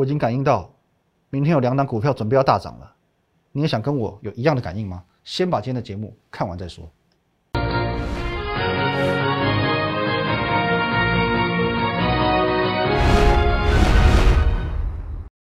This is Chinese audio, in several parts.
我已经感应到明天有两档股票准备要大涨了，你也想跟我有一样的感应吗？先把今天的节目看完再说。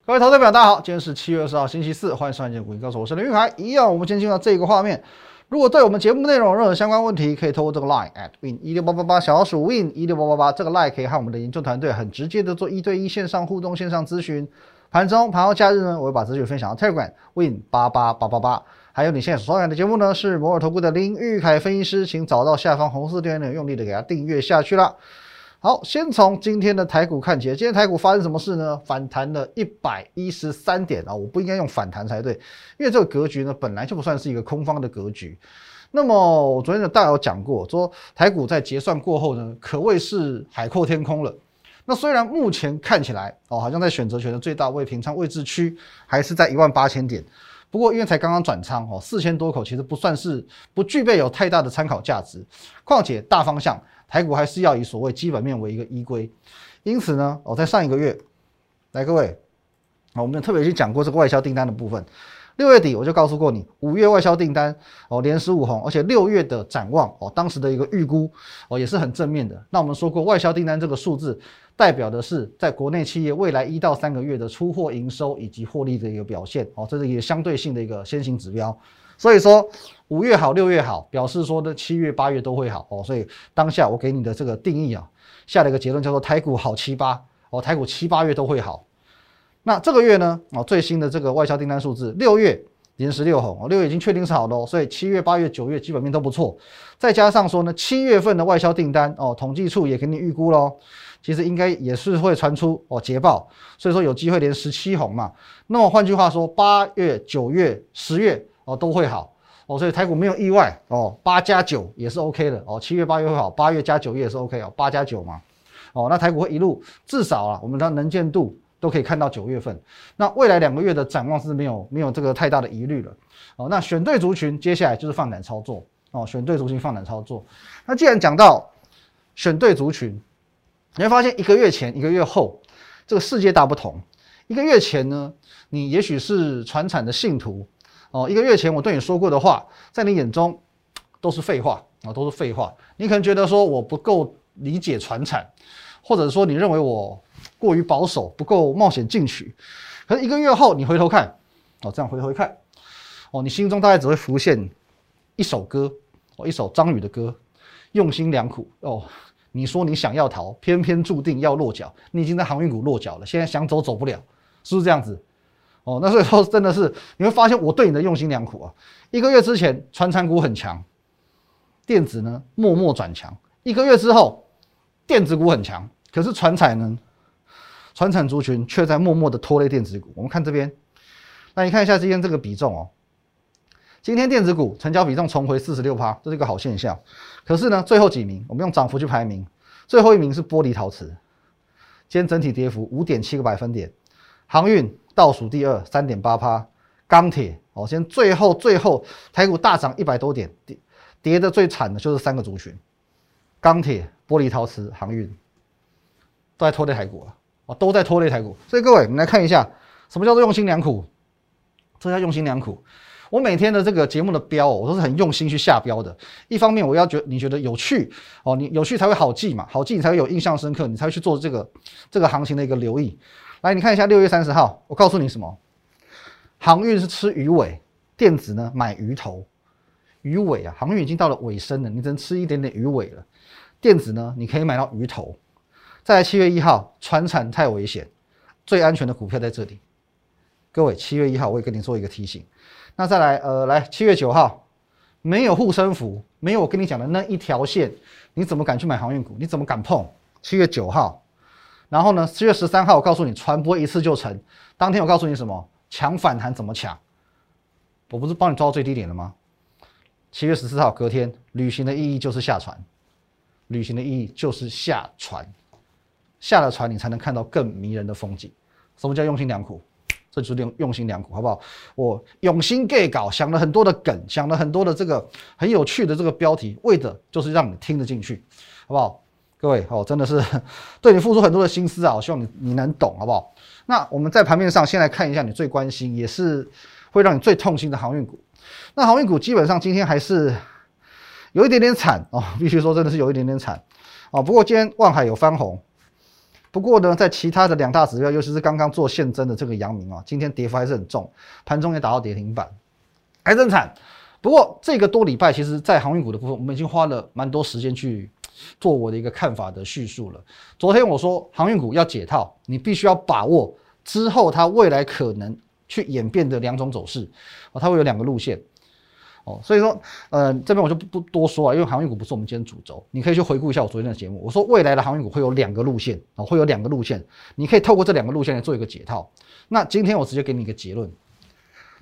各位投资者朋友，大家好，今天是七月二十号，星期四，欢迎收看《股民告诉我是林玉海。一样，我们先进入到这个画面。如果对我们节目内容有任何相关问题，可以透过这个 line at win 一六八八八小老鼠 win 一六八八八这个 line 可以和我们的研究团队很直接的做一对一线上互动、线上咨询。盘中、盘后、假日呢，我会把资讯分享到 Telegram win 八八八八八。还有你现在所收看的节目呢，是摩尔投顾的林玉凯分析师，请找到下方红色订阅钮，用力的给他订阅下去了。好，先从今天的台股看起。今天台股发生什么事呢？反弹了一百一十三点啊！我不应该用反弹才对，因为这个格局呢本来就不算是一个空方的格局。那么我昨天的大有讲过，说台股在结算过后呢，可谓是海阔天空了。那虽然目前看起来哦，好像在选择权的最大位平仓位置区还是在一万八千点，不过因为才刚刚转仓哦，四千多口其实不算是不具备有太大的参考价值。况且大方向。台股还是要以所谓基本面为一个依归，因此呢，我在上一个月，来各位，啊，我们特别去讲过这个外销订单的部分。六月底我就告诉过你，五月外销订单哦连十五红，而且六月的展望哦，当时的一个预估哦也是很正面的。那我们说过，外销订单这个数字代表的是在国内企业未来一到三个月的出货营收以及获利的一个表现哦，这是一个相对性的一个先行指标。所以说五月好，六月好，表示说呢七月八月都会好哦。所以当下我给你的这个定义啊，下了一个结论叫做台股好七八哦，台股七八月都会好。那这个月呢哦，最新的这个外销订单数字，六月连十六红哦，六月已经确定是好的哦，所以七月八月九月基本面都不错。再加上说呢，七月份的外销订单哦，统计处也给你预估喽，其实应该也是会传出哦捷报，所以说有机会连十七红嘛。那么换句话说，八月、九月、十月。哦，都会好哦，所以台股没有意外哦，八加九也是 OK 的哦，七月八月会好，八月加九月也是 OK 哦，八加九嘛，哦，那台股会一路至少啊，我们的能见度都可以看到九月份，那未来两个月的展望是没有没有这个太大的疑虑了哦，那选对族群，接下来就是放胆操作哦，选对族群放胆操作，那既然讲到选对族群，你会发现一个月前一个月后这个世界大不同，一个月前呢，你也许是传产的信徒。哦，一个月前我对你说过的话，在你眼中都是废话啊，都是废话。你可能觉得说我不够理解传产，或者说你认为我过于保守，不够冒险进取。可是一个月后你回头看，哦，这样回头一看，哦，你心中大概只会浮现一首歌，哦，一首张宇的歌，用心良苦。哦，你说你想要逃，偏偏注定要落脚。你已经在航运股落脚了，现在想走走不了，是不是这样子？哦，那所以说真的是你会发现我对你的用心良苦啊。一个月之前，传产股很强，电子呢默默转强。一个月之后，电子股很强，可是传产呢，传产族群却在默默的拖累电子股。我们看这边，那你看一下今天这个比重哦。今天电子股成交比重重回四十六趴，这是一个好现象。可是呢，最后几名，我们用涨幅去排名，最后一名是玻璃陶瓷，今天整体跌幅五点七个百分点，航运。倒数第二，三点八趴，钢铁哦，先最后最后台股大涨一百多点，跌跌的最惨的就是三个族群，钢铁、玻璃、陶瓷、航运，都在拖累台股了，哦，都在拖累台股。所以各位，我们来看一下，什么叫做用心良苦？这叫用心良苦。我每天的这个节目的标，我都是很用心去下标的。一方面，我要觉你觉得有趣哦，你有趣才会好记嘛，好记你才会有印象深刻，你才会去做这个这个行情的一个留意。来，你看一下六月三十号，我告诉你什么？航运是吃鱼尾，电子呢买鱼头。鱼尾啊，航运已经到了尾声了，你只能吃一点点鱼尾了。电子呢，你可以买到鱼头。再七月一号，船产太危险，最安全的股票在这里。各位，七月一号我也跟你做一个提醒。那再来，呃，来七月九号，没有护身符，没有我跟你讲的那一条线，你怎么敢去买航运股？你怎么敢碰？七月九号。然后呢？七月十三号，我告诉你，传播一次就成。当天我告诉你什么？抢反弹怎么抢？我不是帮你抓到最低点了吗？七月十四号，隔天，旅行的意义就是下船。旅行的意义就是下船，下了船你才能看到更迷人的风景。什么叫用心良苦？这就是用用心良苦，好不好？我用心 gay 搞，想了很多的梗，想了很多的这个很有趣的这个标题，为的就是让你听得进去，好不好？各位哦，真的是 对你付出很多的心思啊，我希望你你能懂，好不好？那我们在盘面上先来看一下你最关心，也是会让你最痛心的航运股。那航运股基本上今天还是有一点点惨哦，必须说真的是有一点点惨哦。不过今天万海有翻红，不过呢，在其他的两大指标，尤其是刚刚做现增的这个阳明啊，今天跌幅还是很重，盘中也打到跌停板，还是很惨。不过这个多礼拜，其实在航运股的部分，我们已经花了蛮多时间去做我的一个看法的叙述了。昨天我说航运股要解套，你必须要把握之后它未来可能去演变的两种走势哦，它会有两个路线哦。所以说，呃，这边我就不不多说了，因为航运股不是我们今天主轴，你可以去回顾一下我昨天的节目。我说未来的航运股会有两个路线哦，会有两个路线，你可以透过这两个路线来做一个解套。那今天我直接给你一个结论。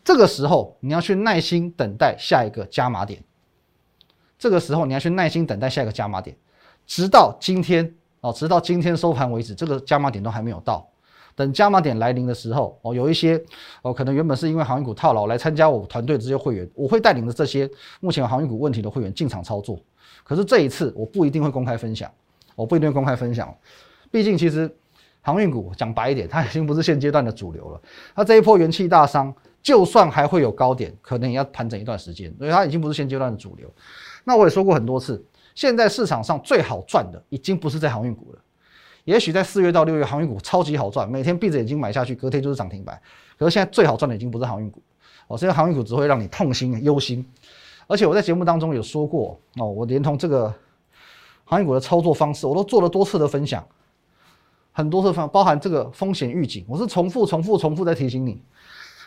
这个时候你要去耐心等待下一个加码点。这个时候你要去耐心等待下一个加码点，直到今天哦，直到今天收盘为止，这个加码点都还没有到。等加码点来临的时候哦，有一些哦，可能原本是因为航运股套牢来参加我团队的这些会员，我会带领着这些目前航运股问题的会员进场操作。可是这一次我不一定会公开分享，我不一定会公开分享，毕竟其实航运股讲白一点，它已经不是现阶段的主流了。它这一波元气大伤。就算还会有高点，可能也要盘整一段时间，所以它已经不是现阶段的主流。那我也说过很多次，现在市场上最好赚的已经不是在航运股了。也许在四月到六月，航运股超级好赚，每天闭着眼睛买下去，隔天就是涨停板。可是现在最好赚的已经不是航运股，哦，这些航运股只会让你痛心忧心。而且我在节目当中有说过，哦，我连同这个航运股的操作方式，我都做了多次的分享，很多次方包含这个风险预警，我是重复、重复、重复在提醒你。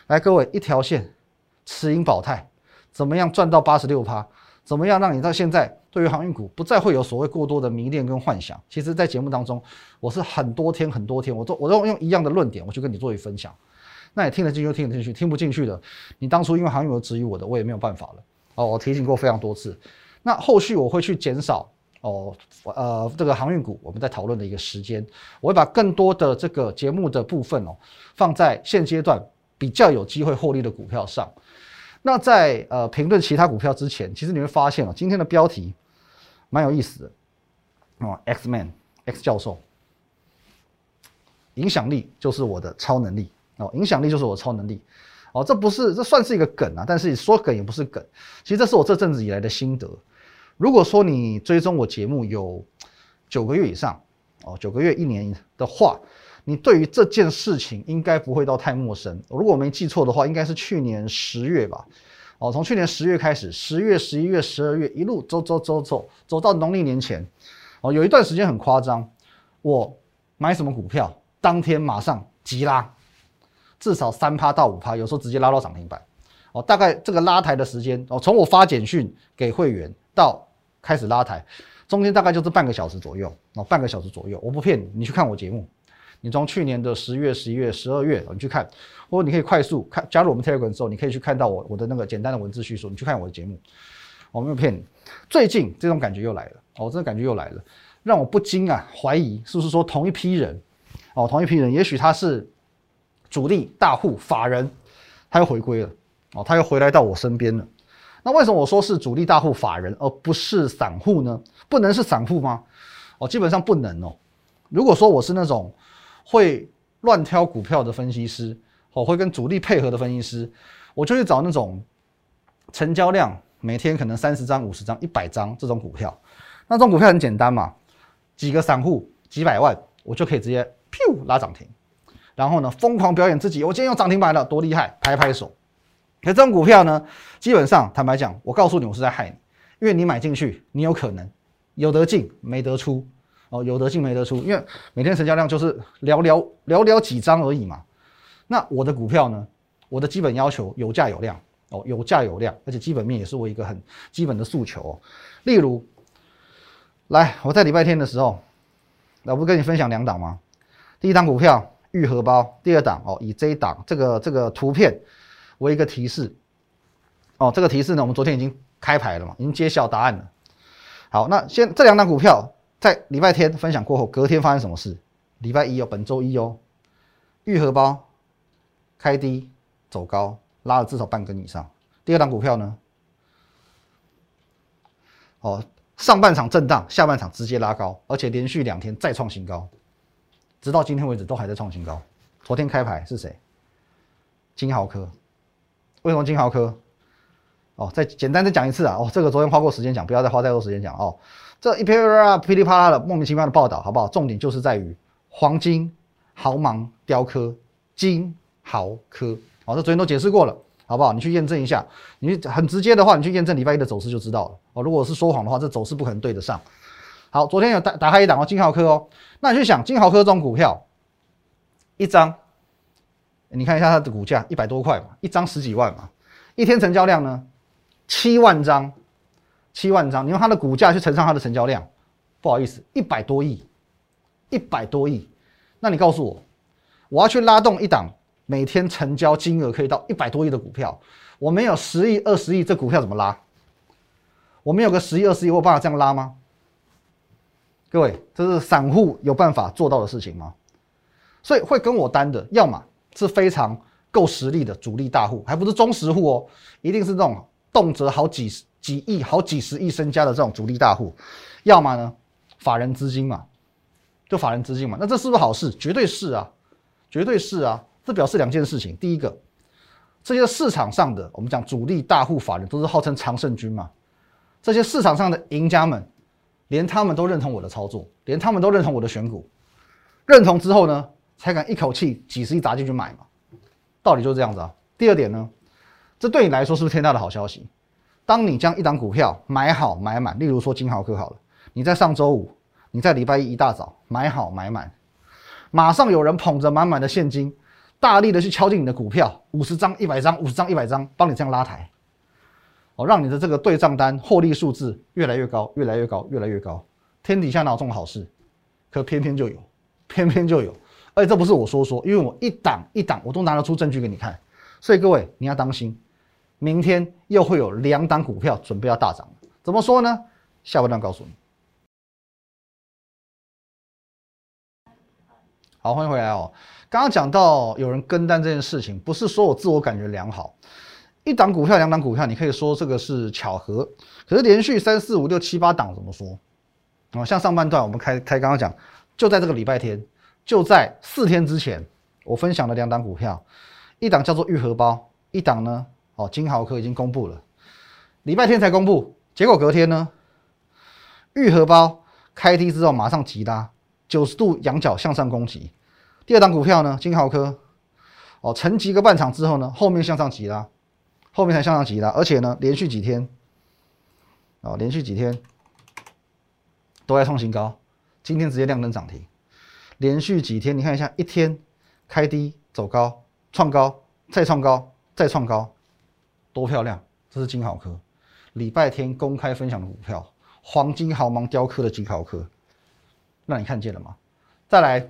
来，各位，一条线，持盈保泰，怎么样赚到八十六趴？怎么样让你到现在对于航运股不再会有所谓过多的迷恋跟幻想？其实，在节目当中，我是很多天很多天，我都我都用一样的论点，我去跟你做一分享。那你听得进去就听得进去，听不进去的，你当初因为航运而质疑我的，我也没有办法了。哦，我提醒过非常多次。那后续我会去减少哦，呃，这个航运股我们在讨论的一个时间，我会把更多的这个节目的部分哦，放在现阶段。比较有机会获利的股票上，那在呃评论其他股票之前，其实你会发现哦，今天的标题蛮有意思的哦，X Man X 教授，影响力就是我的超能力哦，影响力就是我的超能力哦，这不是这算是一个梗啊，但是说梗也不是梗，其实这是我这阵子以来的心得。如果说你追踪我节目有九个月以上哦，九个月一年的话。你对于这件事情应该不会到太陌生。如果我没记错的话，应该是去年十月吧。哦，从去年十月开始，十月、十一月、十二月一路走走走走走到农历年前，哦，有一段时间很夸张。我买什么股票，当天马上急拉，至少三趴到五趴，有时候直接拉到涨停板。哦，大概这个拉抬的时间，哦，从我发简讯给会员到开始拉抬，中间大概就是半个小时左右。哦，半个小时左右，我不骗你，你去看我节目。你从去年的十月、十一月、十二月，你去看，或者你可以快速看加入我们 Telegram 之后，你可以去看到我我的那个简单的文字叙述。你去看我的节目，我没有骗你。最近这种感觉又来了，哦，这个感觉又来了，让我不禁啊怀疑是不是说同一批人，哦，同一批人，也许他是主力大户法人，他又回归了，哦，他又回来到我身边了。那为什么我说是主力大户法人，而不是散户呢？不能是散户吗？哦，基本上不能哦。如果说我是那种。会乱挑股票的分析师，哦，会跟主力配合的分析师，我就去找那种成交量每天可能三十张、五十张、一百张这种股票。那种股票很简单嘛，几个散户几百万，我就可以直接噗拉涨停，然后呢疯狂表演自己，我今天用涨停板了，多厉害，拍拍手。可这种股票呢，基本上坦白讲，我告诉你，我是在害你，因为你买进去，你有可能有得进没得出。哦，有得进没得出，因为每天成交量就是寥寥寥寥几张而已嘛。那我的股票呢？我的基本要求有价有量哦，有价有量，而且基本面也是我一个很基本的诉求。例如，来我在礼拜天的时候，那不跟你分享两档吗？第一档股票玉荷包，第二档哦，以这一档这个这个图片为一个提示。哦，这个提示呢，我们昨天已经开牌了嘛，已经揭晓答案了。好，那先这两档股票。在礼拜天分享过后，隔天发生什么事？礼拜一哦，本周一哦，玉荷包开低走高，拉了至少半根以上。第二档股票呢？哦，上半场震荡，下半场直接拉高，而且连续两天再创新高，直到今天为止都还在创新高。昨天开牌是谁？金豪科。为什么金豪科？哦，再简单再讲一次啊！哦，这个昨天花过时间讲，不要再花太多时间讲哦。这一篇啊噼里啪啦的莫名其妙的报道，好不好？重点就是在于黄金豪芒雕刻金豪科。哦，这昨天都解释过了，好不好？你去验证一下。你很直接的话，你去验证礼拜一的走势就知道了。哦，如果是说谎的话，这走势不可能对得上。好，昨天有打打开一档哦，金豪科哦。那你去想，金豪科这种股票，一张，你看一下它的股价一百多块嘛，一张十几万嘛，一天成交量呢？七万张，七万张，你用它的股价去乘上它的成交量，不好意思，一百多亿，一百多亿。那你告诉我，我要去拉动一档每天成交金额可以到一百多亿的股票，我没有十亿、二十亿，这股票怎么拉？我没有个十亿、二十亿，我有办法这样拉吗？各位，这是散户有办法做到的事情吗？所以会跟我单的，要么是非常够实力的主力大户，还不是中实户哦，一定是这种。动辄好几十几亿、好几十亿身家的这种主力大户，要么呢，法人资金嘛，就法人资金嘛，那这是不是好事？绝对是啊，绝对是啊。这表示两件事情：第一个，这些市场上的我们讲主力大户法人都是号称常胜军嘛，这些市场上的赢家们，连他们都认同我的操作，连他们都认同我的选股，认同之后呢，才敢一口气几十亿砸进去买嘛，道理就是这样子啊。第二点呢？这对你来说是不是天大的好消息？当你将一档股票买好买满，例如说金豪科好了，你在上周五，你在礼拜一一大早买好买满，马上有人捧着满满的现金，大力的去敲进你的股票，五十张、一百张、五十张、一百张，帮你这样拉抬，哦，让你的这个对账单获利数字越来越高，越来越高，越来越高。天底下哪有这种好事？可偏偏就有，偏偏就有。而且这不是我说说，因为我一档一档我都拿得出证据给你看，所以各位你要当心。明天又会有两档股票准备要大涨，怎么说呢？下半段告诉你。好，欢迎回来哦。刚刚讲到有人跟单这件事情，不是说我自我感觉良好，一档股票、两档股票，你可以说这个是巧合。可是连续三四五六七八档怎么说？啊，像上半段我们开开刚刚讲，就在这个礼拜天，就在四天之前，我分享了两档股票，一档叫做玉荷包，一档呢。哦，金豪科已经公布了，礼拜天才公布，结果隔天呢，玉荷包开低之后马上急拉，九十度仰角向上攻击。第二档股票呢，金豪科，哦，沉寂个半场之后呢，后面向上急拉，后面才向上急拉，而且呢，连续几天，哦，连续几天都在创新高，今天直接亮灯涨停。连续几天，你看一下，一天开低走高，创高，再创高，再创高。多漂亮！这是金豪科，礼拜天公开分享的股票，黄金豪芒雕刻的金豪科，那你看见了吗？再来，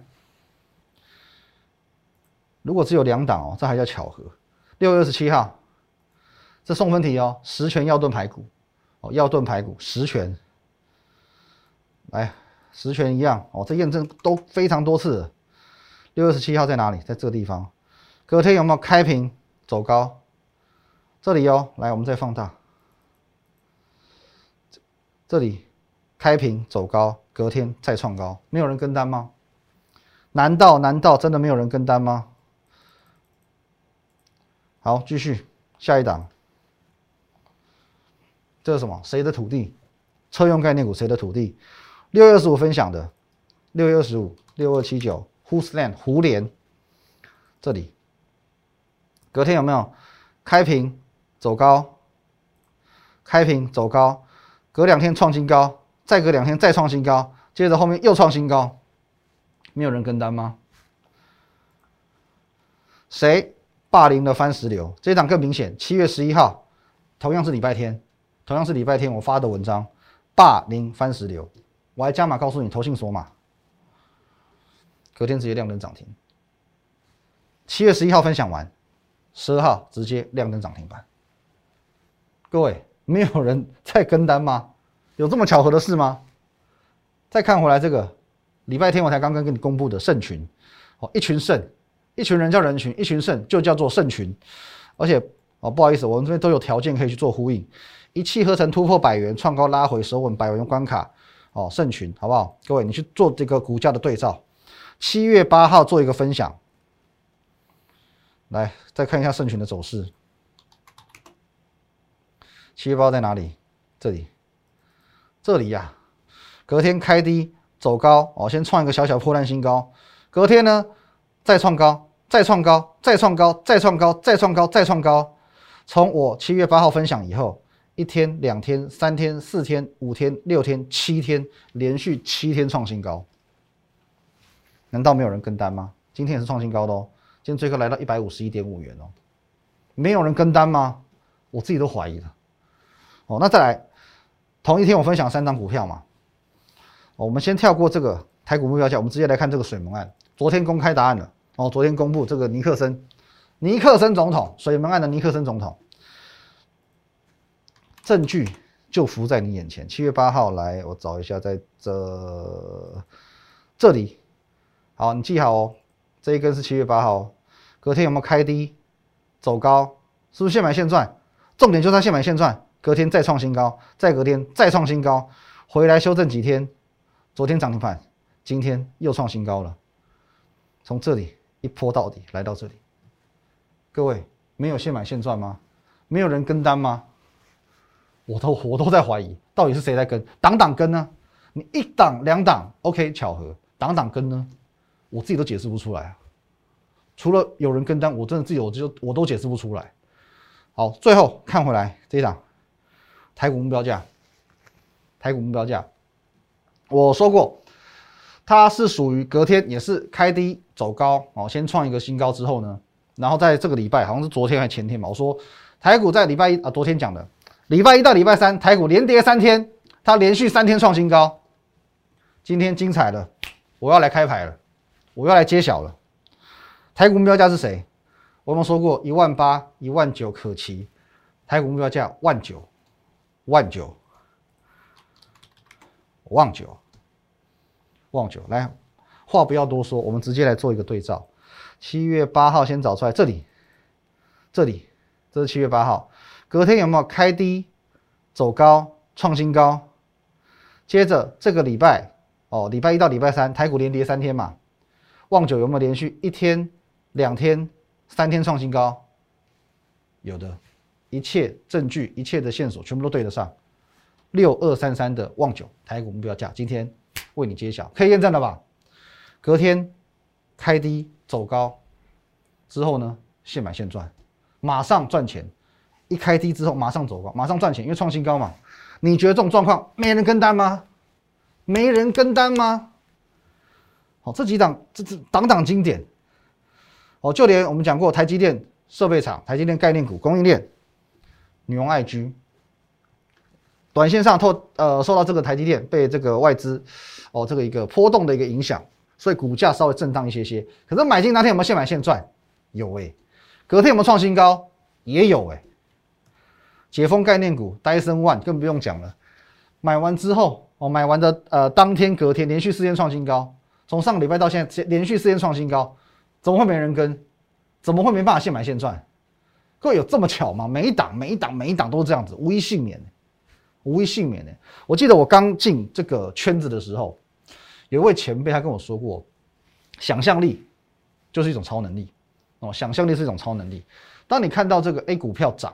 如果只有两档哦，这还叫巧合。六月二十七号，这送分题哦，十全要炖排骨哦，要炖排骨十全，来十全一样哦，这验证都非常多次。六月二十七号在哪里？在这个地方，隔天有没有开平走高？这里哦，来，我们再放大。这里开平走高，隔天再创高，没有人跟单吗？难道难道真的没有人跟单吗？好，继续下一档。这是什么？谁的土地？车用概念股谁的土地？六月二十五分享的，六月二十五，六二七九，Who's Land？胡联。这里隔天有没有开平？走高，开平走高，隔两天创新高，再隔两天再创新高，接着后面又创新高，没有人跟单吗？谁霸凌了番石榴？这一档更明显，七月十一号，同样是礼拜天，同样是礼拜天我发的文章，霸凌番石榴，我还加码告诉你投信索码，隔天直接亮灯涨停。七月十一号分享完，十二号直接亮灯涨停板。各位，没有人在跟单吗？有这么巧合的事吗？再看回来，这个礼拜天我才刚刚跟你公布的圣群，哦，一群圣，一群人叫人群，一群圣就叫做圣群，而且哦，不好意思，我们这边都有条件可以去做呼应，一气呵成突破百元，创高拉回，守稳百元关卡，哦，圣群好不好？各位，你去做这个股价的对照。七月八号做一个分享，来再看一下圣群的走势。七月八号在哪里？这里，这里呀，隔天开低走高，哦，先创一个小小破烂新高，隔天呢再创高，再创高，再创高，再创高，再创高，再创高。从我七月八号分享以后，一天、两天、三天、四天、五天、六天、七天，连续七天创新高。难道没有人跟单吗？今天也是创新高的哦，今天最高来到一百五十一点五元哦，没有人跟单吗？我自己都怀疑了。哦，那再来，同一天我分享三张股票嘛。我们先跳过这个台股目标价，我们直接来看这个水门案。昨天公开答案了哦，昨天公布这个尼克森，尼克森总统水门案的尼克森总统，证据就浮在你眼前。七月八号来，我找一下，在这这里。好，你记好哦，这一根是七月八号，隔天有没有开低走高？是不是现买现赚？重点就是它现买现赚，隔天再创新高，再隔天再创新高，回来修正几天，昨天涨停板，今天又创新高了，从这里一波到底来到这里，各位没有现买现赚吗？没有人跟单吗？我都我都在怀疑，到底是谁在跟？挡挡跟呢？你一档两档，OK，巧合，挡挡跟呢？我自己都解释不出来啊！除了有人跟单，我真的自己我就我都解释不出来。好，最后看回来这一档台股目标价，台股目标价，我说过它是属于隔天也是开低走高哦，先创一个新高之后呢，然后在这个礼拜好像是昨天还前天吧，我说台股在礼拜一啊，昨天讲的。礼拜一到礼拜三台股连跌三天，它连续三天创新高，今天精彩了，我要来开牌了。我要来揭晓了，台股目标价是谁？我们说过一万八、一万九可期，台股目标价万九、万九、万九、万九。来，话不要多说，我们直接来做一个对照。七月八号先找出来，这里，这里，这是七月八号，隔天有没有开低走高创新高？接着这个礼拜，哦，礼拜一到礼拜三，台股连跌三天嘛。旺九有没有连续一天、两天、三天创新高？有的，一切证据、一切的线索全部都对得上。六二三三的旺九台股目标价，今天为你揭晓，可以验证了吧？隔天开低走高之后呢，现买现赚，马上赚钱。一开低之后马上走高，马上赚钱，因为创新高嘛。你觉得这种状况没人跟单吗？没人跟单吗？好，这几档这这档档经典，哦，就连我们讲过台积电设备厂、台积电概念股、供应链、女王爱居，短线上透呃受到这个台积电被这个外资哦这个一个波动的一个影响，所以股价稍微震荡一些些。可是买进那天有没有现买现赚？有哎，隔天有没有创新高？也有哎。解封概念股戴森 One 更不用讲了，买完之后哦买完的呃当天隔天连续四天创新高。从上个礼拜到现在，连续四天创新高，怎么会没人跟？怎么会没办法现买现赚？各位有这么巧吗？每一档、每一档、每一档都是这样子，无一幸免无一幸免的。我记得我刚进这个圈子的时候，有一位前辈他跟我说过，想象力就是一种超能力哦，想象力是一种超能力。当你看到这个 A 股票涨，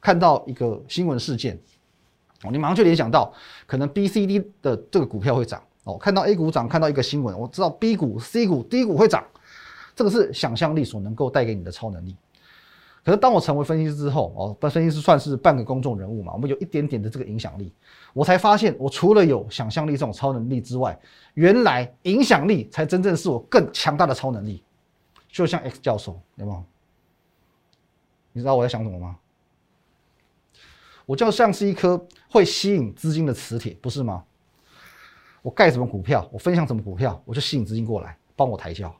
看到一个新闻事件，哦，你马上就联想到可能 B、C、D 的这个股票会涨。哦，看到 A 股涨，看到一个新闻，我知道 B 股、C 股、D 股会涨，这个是想象力所能够带给你的超能力。可是当我成为分析师之后，哦，分析师算是半个公众人物嘛，我们有一点点的这个影响力，我才发现，我除了有想象力这种超能力之外，原来影响力才真正是我更强大的超能力。就像 X 教授，有没有？你知道我在想什么吗？我就像是一颗会吸引资金的磁铁，不是吗？我盖什么股票，我分享什么股票，我就吸引资金过来帮我抬轿。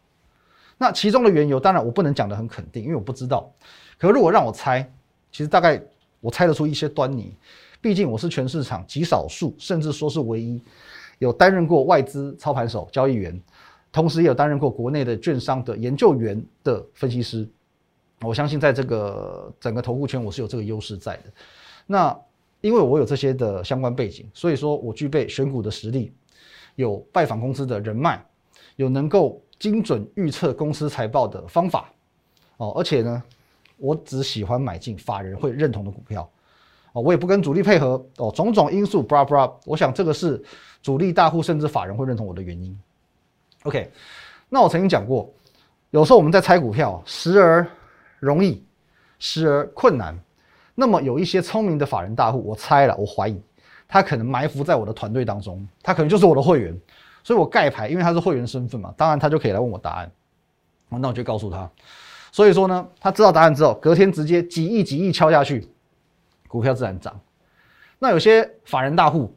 那其中的缘由，当然我不能讲得很肯定，因为我不知道。可如果让我猜，其实大概我猜得出一些端倪。毕竟我是全市场极少数，甚至说是唯一有担任过外资操盘手、交易员，同时也有担任过国内的券商的研究员的分析师。我相信在这个整个投顾圈，我是有这个优势在的。那因为我有这些的相关背景，所以说我具备选股的实力，有拜访公司的人脉，有能够精准预测公司财报的方法哦。而且呢，我只喜欢买进法人会认同的股票哦，我也不跟主力配合哦。种种因素，bra bra，我想这个是主力大户甚至法人会认同我的原因。OK，那我曾经讲过，有时候我们在猜股票，时而容易，时而困难。那么有一些聪明的法人大户，我猜了，我怀疑他可能埋伏在我的团队当中，他可能就是我的会员，所以我盖牌，因为他是会员身份嘛，当然他就可以来问我答案。那我就告诉他，所以说呢，他知道答案之后，隔天直接几亿几亿敲下去，股票自然涨。那有些法人大户，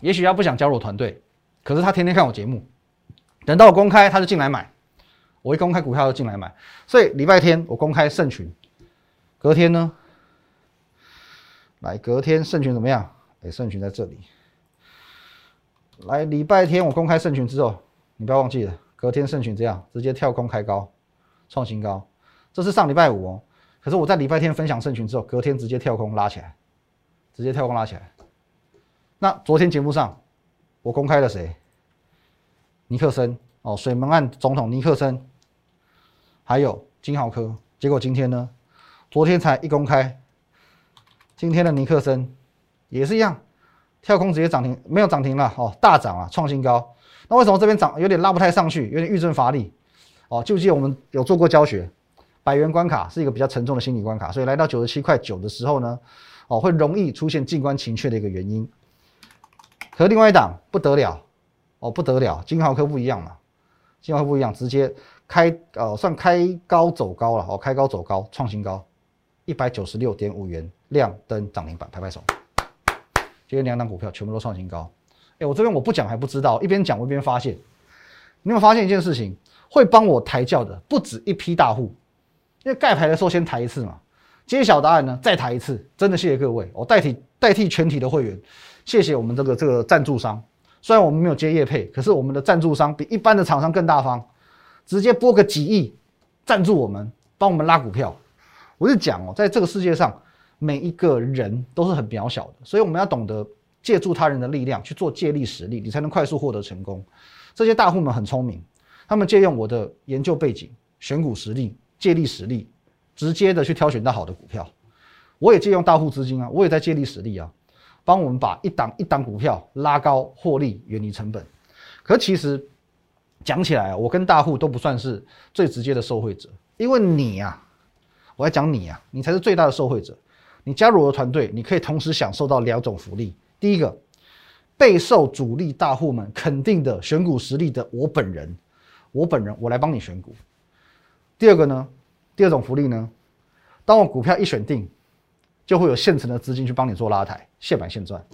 也许他不想加入我团队，可是他天天看我节目，等到我公开他就进来买，我一公开股票就进来买，所以礼拜天我公开圣群，隔天呢？来，隔天圣群怎么样？哎，圣群在这里。来，礼拜天我公开圣群之后，你不要忘记了，隔天圣群这样直接跳空开高，创新高。这是上礼拜五哦。可是我在礼拜天分享圣群之后，隔天直接跳空拉起来，直接跳空拉起来。那昨天节目上我公开了谁？尼克森哦，水门案总统尼克森，还有金豪科。结果今天呢？昨天才一公开。今天的尼克森也是一样，跳空直接涨停，没有涨停了哦，大涨啊，创新高。那为什么这边涨有点拉不太上去，有点遇震乏力？哦，就记得我们有做过教学，百元关卡是一个比较沉重的心理关卡，所以来到九十七块九的时候呢，哦，会容易出现静观情却的一个原因。和另外一档不得了，哦，不得了，金豪科不一样嘛，金豪科不一样，直接开呃算开高走高了，哦，开高走高，创新高。一百九十六点五元，亮灯涨停板，拍拍手。今天两档股票全部都创新高。哎，我这边我不讲还不知道，一边讲我一边发现，你有没有发现一件事情？会帮我抬轿的不止一批大户，因为盖牌的时候先抬一次嘛，揭晓答案呢再抬一次，真的谢谢各位，我代替代替全体的会员，谢谢我们这个这个赞助商。虽然我们没有接业配，可是我们的赞助商比一般的厂商更大方，直接拨个几亿赞助我们，帮我们拉股票。我是讲哦，在这个世界上，每一个人都是很渺小的，所以我们要懂得借助他人的力量去做借力使力，你才能快速获得成功。这些大户们很聪明，他们借用我的研究背景、选股实力、借力使力，直接的去挑选到好的股票。我也借用大户资金啊，我也在借力使力啊，帮我们把一档一档股票拉高获利，远离成本。可其实讲起来啊，我跟大户都不算是最直接的受惠者，因为你呀。我要讲你啊，你才是最大的受惠者。你加入我的团队，你可以同时享受到两种福利：第一个，备受主力大户们肯定的选股实力的我本人，我本人我来帮你选股；第二个呢，第二种福利呢，当我股票一选定，就会有现成的资金去帮你做拉抬，现买现赚，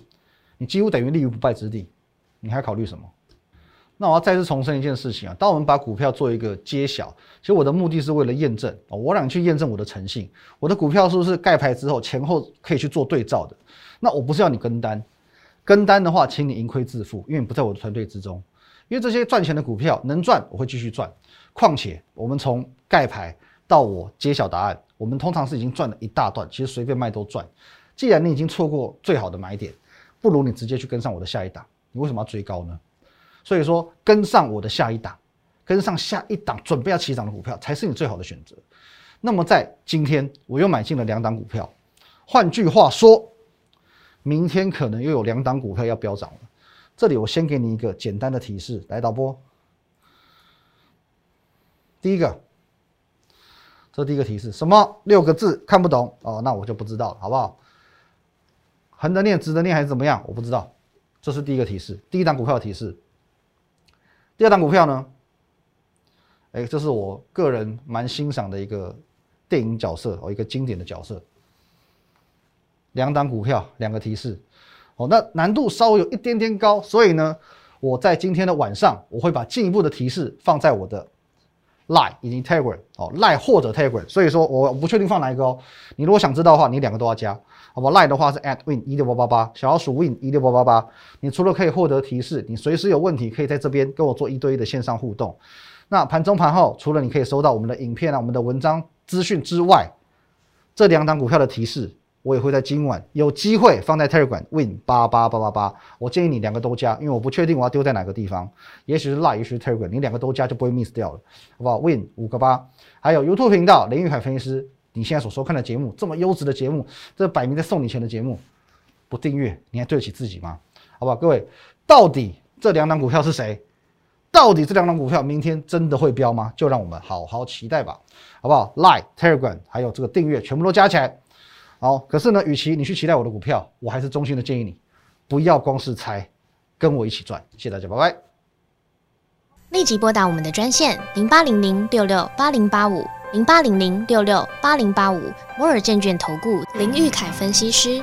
你几乎等于立于不败之地。你还考虑什么？那我要再次重申一件事情啊，当我们把股票做一个揭晓，其实我的目的是为了验证啊，我让你去验证我的诚信，我的股票是不是盖牌之后前后可以去做对照的？那我不是要你跟单，跟单的话，请你盈亏自负，因为你不在我的团队之中。因为这些赚钱的股票能赚，我会继续赚。况且我们从盖牌到我揭晓答案，我们通常是已经赚了一大段，其实随便卖都赚。既然你已经错过最好的买点，不如你直接去跟上我的下一档。你为什么要追高呢？所以说，跟上我的下一档，跟上下一档准备要起涨的股票，才是你最好的选择。那么在今天，我又买进了两档股票。换句话说，明天可能又有两档股票要飙涨了。这里我先给你一个简单的提示，来导播。第一个，这第一个提示，什么六个字看不懂哦？那我就不知道了，好不好？横着念、直着念还是怎么样？我不知道。这是第一个提示，第一档股票的提示。第二档股票呢？哎，这是我个人蛮欣赏的一个电影角色哦，一个经典的角色。两档股票，两个提示哦，那难度稍微有一点点高，所以呢，我在今天的晚上我会把进一步的提示放在我的 Line 以及 Telegram 哦，Line 或者 Telegram，所以说我不确定放哪一个哦。你如果想知道的话，你两个都要加。好吧，line 的话是 at win 一六八八八，小老鼠 win 一六八八八。你除了可以获得提示，你随时有问题可以在这边跟我做一对一的线上互动。那盘中盘后，除了你可以收到我们的影片啊、我们的文章资讯之外，这两档股票的提示，我也会在今晚有机会放在 Telegram Win 八八八八八。我建议你两个都加，因为我不确定我要丢在哪个地方，也许是 Line，也许是 Telegram，你两个都加就不会 miss 掉了，好不好？Win 五个八，还有 YouTube 频道林玉凯分析师，你现在所收看的节目这么优质的节目，这摆明在送你钱的节目，不订阅你还对得起自己吗？好不好？各位，到底这两档股票是谁？到底这两档股票明天真的会飙吗？就让我们好好期待吧，好不好？Like、Telegram 还有这个订阅全部都加起来。好，可是呢，与其你去期待我的股票，我还是衷心的建议你，不要光是猜，跟我一起赚。谢谢大家，拜拜。立即拨打我们的专线零八零零六六八零八五零八零零六六八零八五摩尔证券投顾林玉凯分析师。